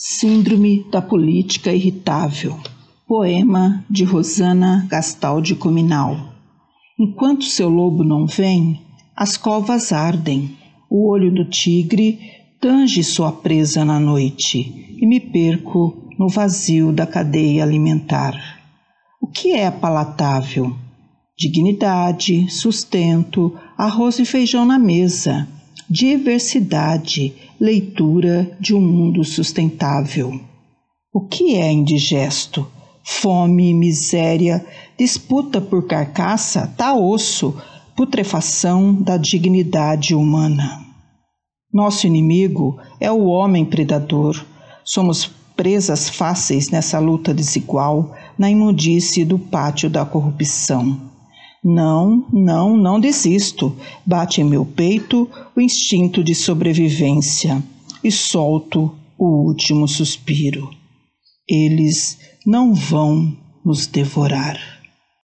Síndrome da política irritável. Poema de Rosana Gastaldi Cominal. Enquanto seu lobo não vem, as covas ardem. O olho do tigre tange sua presa na noite e me perco no vazio da cadeia alimentar. O que é palatável? Dignidade, sustento, arroz e feijão na mesa diversidade, leitura de um mundo sustentável. O que é indigesto? Fome, miséria, disputa por carcaça, tá osso, putrefação da dignidade humana. Nosso inimigo é o homem predador. Somos presas fáceis nessa luta desigual, na imundície do pátio da corrupção. Não, não, não desisto. Bate em meu peito o instinto de sobrevivência e solto o último suspiro. Eles não vão nos devorar.